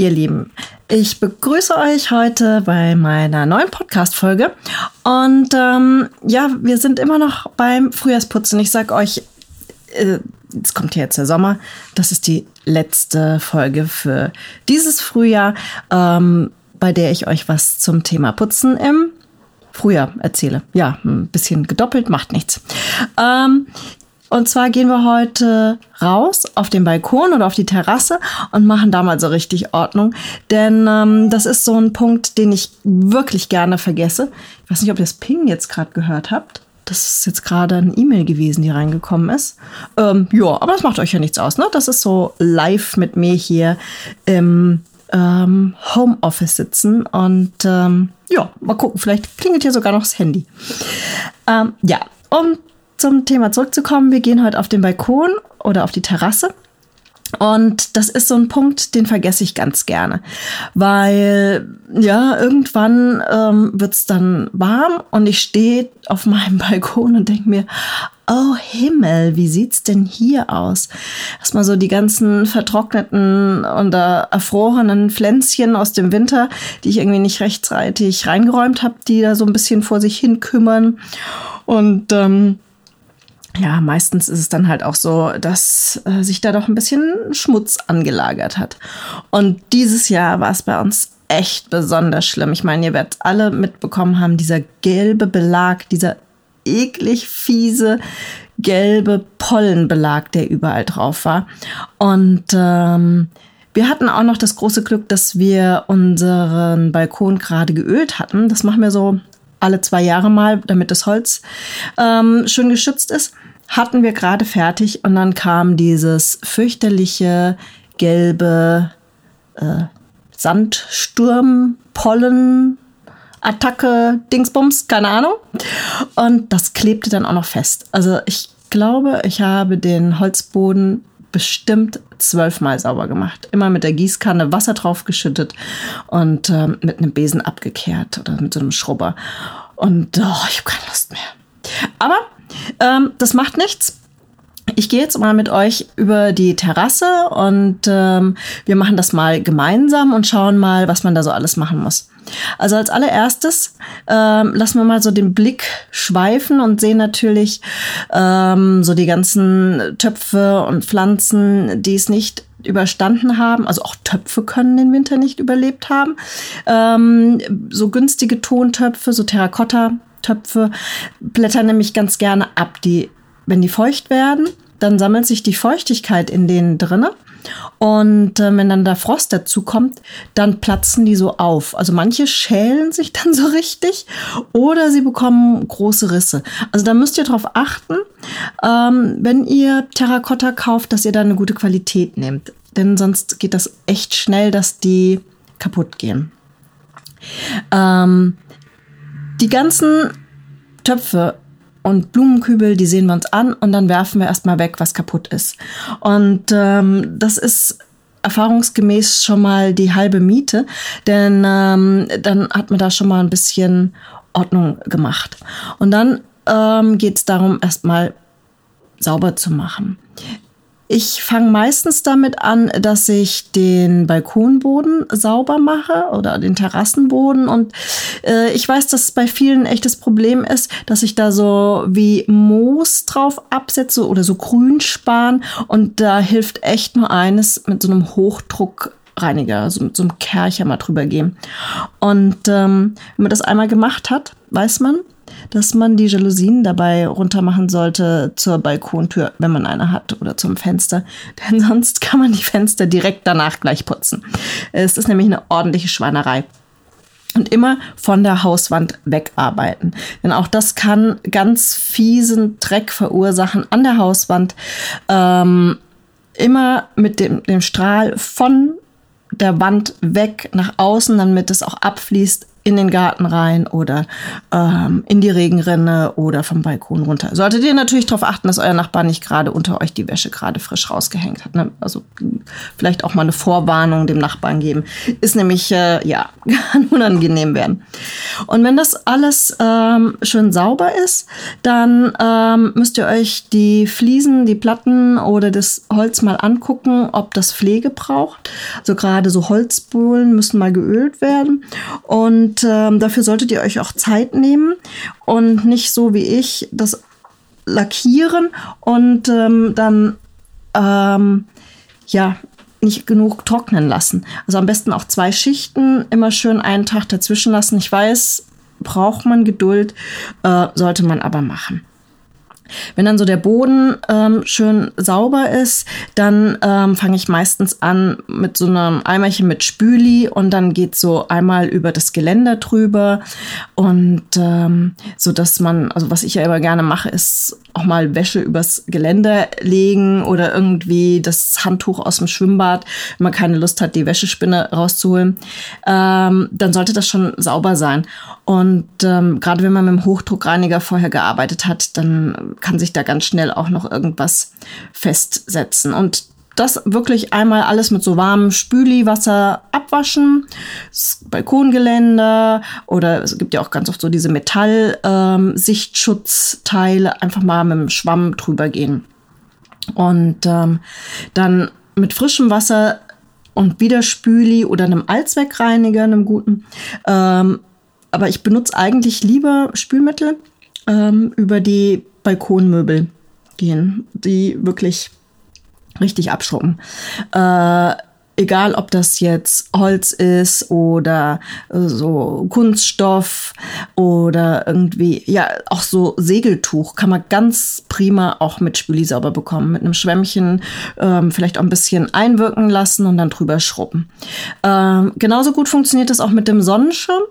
ihr Lieben. Ich begrüße euch heute bei meiner neuen Podcast-Folge. Und ähm, ja, wir sind immer noch beim Frühjahrsputzen. Ich sag euch, äh, jetzt kommt hier jetzt der Sommer. Das ist die letzte Folge für dieses Frühjahr, ähm, bei der ich euch was zum Thema Putzen im Frühjahr erzähle. Ja, ein bisschen gedoppelt, macht nichts. Ähm, und zwar gehen wir heute raus auf den Balkon oder auf die Terrasse und machen da mal so richtig Ordnung. Denn ähm, das ist so ein Punkt, den ich wirklich gerne vergesse. Ich weiß nicht, ob ihr das Ping jetzt gerade gehört habt. Das ist jetzt gerade ein E-Mail gewesen, die reingekommen ist. Ähm, ja, aber das macht euch ja nichts aus, ne? Das ist so live mit mir hier im ähm, Homeoffice sitzen. Und ähm, ja, mal gucken, vielleicht klingelt hier sogar noch das Handy. Ähm, ja, und zum Thema zurückzukommen, wir gehen heute auf den Balkon oder auf die Terrasse. Und das ist so ein Punkt, den vergesse ich ganz gerne, weil ja, irgendwann ähm, wird's dann warm und ich stehe auf meinem Balkon und denke mir, oh Himmel, wie sieht's denn hier aus? Erstmal so die ganzen vertrockneten und erfrorenen Pflänzchen aus dem Winter, die ich irgendwie nicht rechtzeitig reingeräumt habe, die da so ein bisschen vor sich hin kümmern. Und ähm, ja, meistens ist es dann halt auch so, dass äh, sich da doch ein bisschen Schmutz angelagert hat. Und dieses Jahr war es bei uns echt besonders schlimm. Ich meine, ihr werdet alle mitbekommen haben, dieser gelbe Belag, dieser eklig fiese gelbe Pollenbelag, der überall drauf war. Und ähm, wir hatten auch noch das große Glück, dass wir unseren Balkon gerade geölt hatten. Das machen wir so alle zwei Jahre mal, damit das Holz ähm, schön geschützt ist, hatten wir gerade fertig und dann kam dieses fürchterliche gelbe äh, Sandsturm, Pollen, Attacke, Dingsbums, keine Ahnung. Und das klebte dann auch noch fest. Also ich glaube, ich habe den Holzboden bestimmt zwölfmal sauber gemacht. Immer mit der Gießkanne Wasser draufgeschüttet und ähm, mit einem Besen abgekehrt oder mit so einem Schrubber. Und oh, ich habe keine Lust mehr. Aber ähm, das macht nichts. Ich gehe jetzt mal mit euch über die Terrasse und ähm, wir machen das mal gemeinsam und schauen mal, was man da so alles machen muss. Also als allererstes ähm, lassen wir mal so den Blick schweifen und sehen natürlich ähm, so die ganzen Töpfe und Pflanzen, die es nicht überstanden haben. Also auch Töpfe können den Winter nicht überlebt haben. Ähm, so günstige Tontöpfe, so Terrakotta-Töpfe blättern nämlich ganz gerne ab. Die, wenn die feucht werden, dann sammelt sich die Feuchtigkeit in denen drinne und äh, wenn dann der Frost dazu kommt, dann platzen die so auf. Also manche schälen sich dann so richtig oder sie bekommen große Risse. Also da müsst ihr darauf achten, ähm, wenn ihr Terrakotta kauft, dass ihr da eine gute Qualität nehmt. Denn sonst geht das echt schnell, dass die kaputt gehen. Ähm, die ganzen Töpfe und Blumenkübel, die sehen wir uns an und dann werfen wir erstmal weg, was kaputt ist. Und ähm, das ist erfahrungsgemäß schon mal die halbe Miete, denn ähm, dann hat man da schon mal ein bisschen Ordnung gemacht. Und dann ähm, geht es darum, erstmal sauber zu machen. Ich fange meistens damit an, dass ich den Balkonboden sauber mache oder den Terrassenboden. Und äh, ich weiß, dass es bei vielen ein echtes Problem ist, dass ich da so wie Moos drauf absetze oder so Grünspan. Und da hilft echt nur eines mit so einem Hochdruck Reiniger, also mit so einem Kercher mal drüber gehen. Und ähm, wenn man das einmal gemacht hat, weiß man, dass man die Jalousien dabei runtermachen sollte zur Balkontür, wenn man eine hat, oder zum Fenster. Denn sonst kann man die Fenster direkt danach gleich putzen. Es ist nämlich eine ordentliche Schweinerei. Und immer von der Hauswand wegarbeiten. Denn auch das kann ganz fiesen Dreck verursachen an der Hauswand. Ähm, immer mit dem, dem Strahl von der Wand weg nach außen, damit es auch abfließt in den Garten rein oder ähm, in die Regenrinne oder vom Balkon runter. Solltet ihr natürlich darauf achten, dass euer Nachbar nicht gerade unter euch die Wäsche gerade frisch rausgehängt hat. Ne? Also vielleicht auch mal eine Vorwarnung dem Nachbarn geben. Ist nämlich, äh, ja, kann unangenehm werden. Und wenn das alles ähm, schön sauber ist, dann ähm, müsst ihr euch die Fliesen, die Platten oder das Holz mal angucken, ob das Pflege braucht. Also gerade so Holzbohlen müssen mal geölt werden. Und ähm, dafür solltet ihr euch auch Zeit nehmen und nicht so wie ich das lackieren und ähm, dann ähm, ja nicht genug trocknen lassen. Also am besten auch zwei Schichten, immer schön einen Tag dazwischen lassen. Ich weiß, braucht man Geduld, äh, sollte man aber machen. Wenn dann so der Boden ähm, schön sauber ist, dann ähm, fange ich meistens an mit so einem Eimerchen mit Spüli und dann geht so einmal über das Geländer drüber und ähm, so dass man, also was ich ja immer gerne mache, ist auch mal Wäsche übers Geländer legen oder irgendwie das Handtuch aus dem Schwimmbad, wenn man keine Lust hat, die Wäschespinne rauszuholen, ähm, dann sollte das schon sauber sein. Und ähm, gerade wenn man mit dem Hochdruckreiniger vorher gearbeitet hat, dann kann sich da ganz schnell auch noch irgendwas festsetzen. Und das wirklich einmal alles mit so warmem Spüliwasser abwaschen, Balkongeländer oder es gibt ja auch ganz oft so diese Metall-Sichtschutzteile, ähm, einfach mal mit dem Schwamm drüber gehen. Und ähm, dann mit frischem Wasser und wieder Spüli oder einem Allzweckreiniger, einem guten. Ähm, aber ich benutze eigentlich lieber Spülmittel ähm, über die Balkonmöbel gehen, die wirklich richtig abschrubben. Äh, egal ob das jetzt Holz ist oder äh, so Kunststoff oder irgendwie, ja, auch so Segeltuch kann man ganz prima auch mit Spüli sauber bekommen. Mit einem Schwämmchen ähm, vielleicht auch ein bisschen einwirken lassen und dann drüber schrubben. Ähm, genauso gut funktioniert das auch mit dem Sonnenschirm.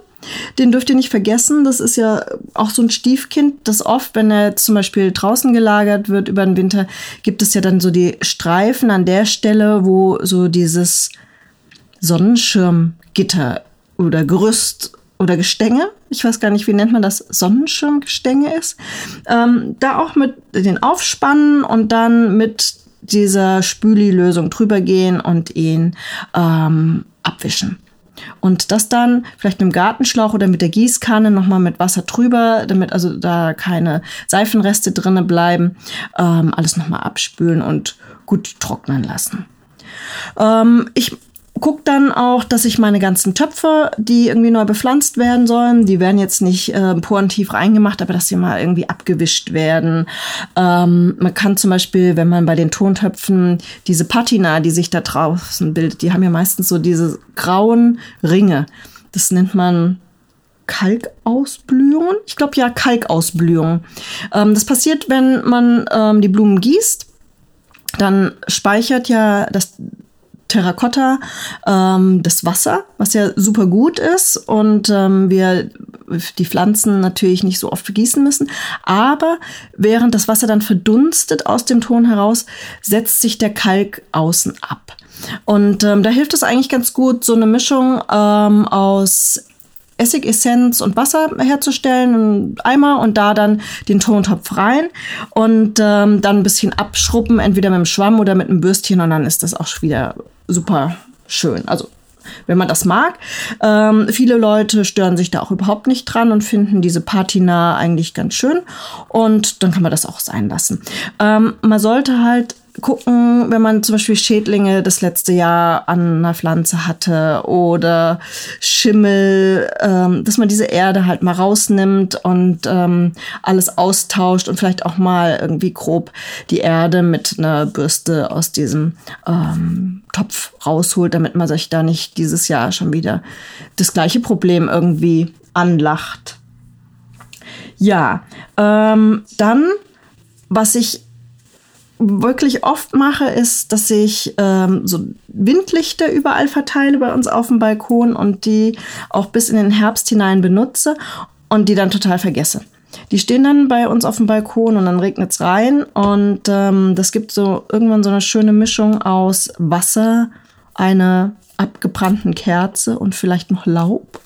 Den dürft ihr nicht vergessen. Das ist ja auch so ein Stiefkind, das oft, wenn er zum Beispiel draußen gelagert wird über den Winter, gibt es ja dann so die Streifen an der Stelle, wo so dieses Sonnenschirmgitter oder Gerüst oder Gestänge, ich weiß gar nicht, wie nennt man das, Sonnenschirmgestänge ist, ähm, da auch mit den aufspannen und dann mit dieser Spüli-Lösung drüber gehen und ihn ähm, abwischen. Und das dann vielleicht mit dem Gartenschlauch oder mit der Gießkanne nochmal mit Wasser drüber, damit also da keine Seifenreste drinne bleiben, ähm, alles nochmal abspülen und gut trocknen lassen. Ähm, ich gucke dann auch, dass ich meine ganzen Töpfe, die irgendwie neu bepflanzt werden sollen, die werden jetzt nicht äh, porentief reingemacht, aber dass sie mal irgendwie abgewischt werden. Ähm, man kann zum Beispiel, wenn man bei den Tontöpfen diese Patina, die sich da draußen bildet, die haben ja meistens so diese grauen Ringe. Das nennt man Kalkausblühungen. Ich glaube ja Kalkausblühungen. Ähm, das passiert, wenn man ähm, die Blumen gießt. Dann speichert ja das Terrakotta ähm, das Wasser, was ja super gut ist und ähm, wir die Pflanzen natürlich nicht so oft gießen müssen. Aber während das Wasser dann verdunstet aus dem Ton heraus, setzt sich der Kalk außen ab. Und ähm, da hilft es eigentlich ganz gut, so eine Mischung ähm, aus Essigessenz und Wasser herzustellen, einen Eimer und da dann den Tontopf rein und ähm, dann ein bisschen abschruppen, entweder mit dem Schwamm oder mit einem Bürstchen und dann ist das auch wieder super schön. Also wenn man das mag. Ähm, viele Leute stören sich da auch überhaupt nicht dran und finden diese Patina eigentlich ganz schön. Und dann kann man das auch sein lassen. Ähm, man sollte halt gucken, wenn man zum Beispiel Schädlinge das letzte Jahr an einer Pflanze hatte oder Schimmel, ähm, dass man diese Erde halt mal rausnimmt und ähm, alles austauscht und vielleicht auch mal irgendwie grob die Erde mit einer Bürste aus diesem ähm, Topf rausholt, damit man sich da nicht dieses Jahr schon wieder das gleiche Problem irgendwie anlacht. Ja, ähm, dann, was ich wirklich oft mache, ist, dass ich ähm, so Windlichter überall verteile bei uns auf dem Balkon und die auch bis in den Herbst hinein benutze und die dann total vergesse. Die stehen dann bei uns auf dem Balkon und dann regnet es rein und ähm, das gibt so irgendwann so eine schöne Mischung aus Wasser, einer abgebrannten Kerze und vielleicht noch Laub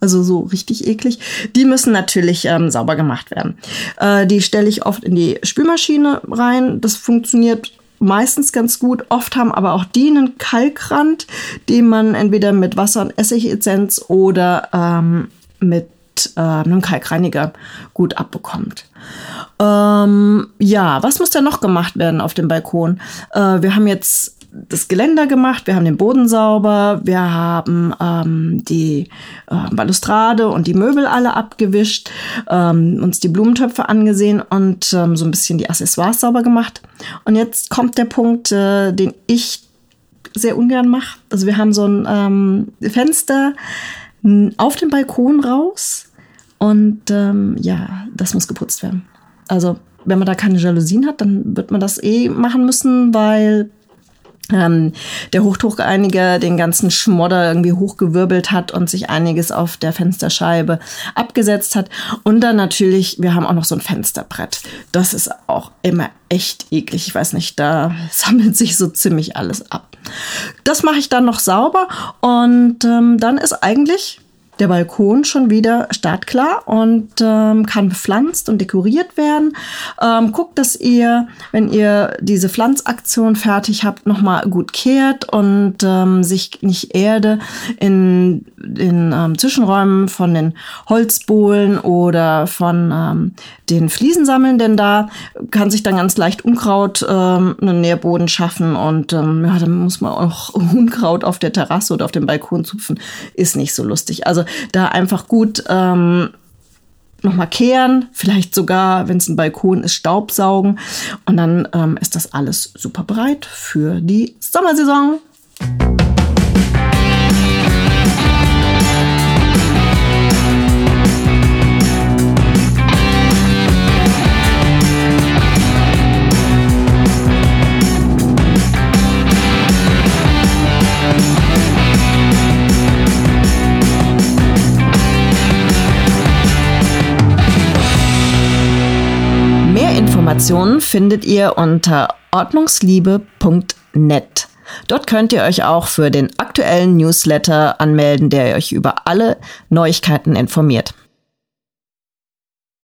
also so richtig eklig. Die müssen natürlich ähm, sauber gemacht werden. Äh, die stelle ich oft in die Spülmaschine rein. Das funktioniert meistens ganz gut. Oft haben aber auch die einen Kalkrand, den man entweder mit Wasser und Essigessenz oder ähm, mit äh, einem Kalkreiniger gut abbekommt. Ähm, ja, was muss denn noch gemacht werden auf dem Balkon? Äh, wir haben jetzt das Geländer gemacht, wir haben den Boden sauber, wir haben ähm, die äh, Balustrade und die Möbel alle abgewischt, ähm, uns die Blumentöpfe angesehen und ähm, so ein bisschen die Accessoires sauber gemacht. Und jetzt kommt der Punkt, äh, den ich sehr ungern mache. Also wir haben so ein ähm, Fenster auf dem Balkon raus und ähm, ja, das muss geputzt werden. Also wenn man da keine Jalousien hat, dann wird man das eh machen müssen, weil ähm, der Hochtucheiniger den ganzen Schmodder irgendwie hochgewirbelt hat und sich einiges auf der Fensterscheibe abgesetzt hat. Und dann natürlich, wir haben auch noch so ein Fensterbrett. Das ist auch immer echt eklig. Ich weiß nicht, da sammelt sich so ziemlich alles ab. Das mache ich dann noch sauber und ähm, dann ist eigentlich der Balkon schon wieder startklar und ähm, kann bepflanzt und dekoriert werden. Ähm, guckt, dass ihr, wenn ihr diese Pflanzaktion fertig habt, nochmal gut kehrt und ähm, sich nicht Erde in den ähm, Zwischenräumen von den Holzbohlen oder von ähm, den Fliesen sammeln, denn da kann sich dann ganz leicht Unkraut ähm, einen Nährboden schaffen und ähm, ja, dann muss man auch Unkraut auf der Terrasse oder auf dem Balkon zupfen, ist nicht so lustig. Also da einfach gut ähm, nochmal kehren, vielleicht sogar, wenn es ein Balkon ist, Staubsaugen und dann ähm, ist das alles super bereit für die Sommersaison. Informationen findet ihr unter ordnungsliebe.net. Dort könnt ihr euch auch für den aktuellen Newsletter anmelden, der euch über alle Neuigkeiten informiert.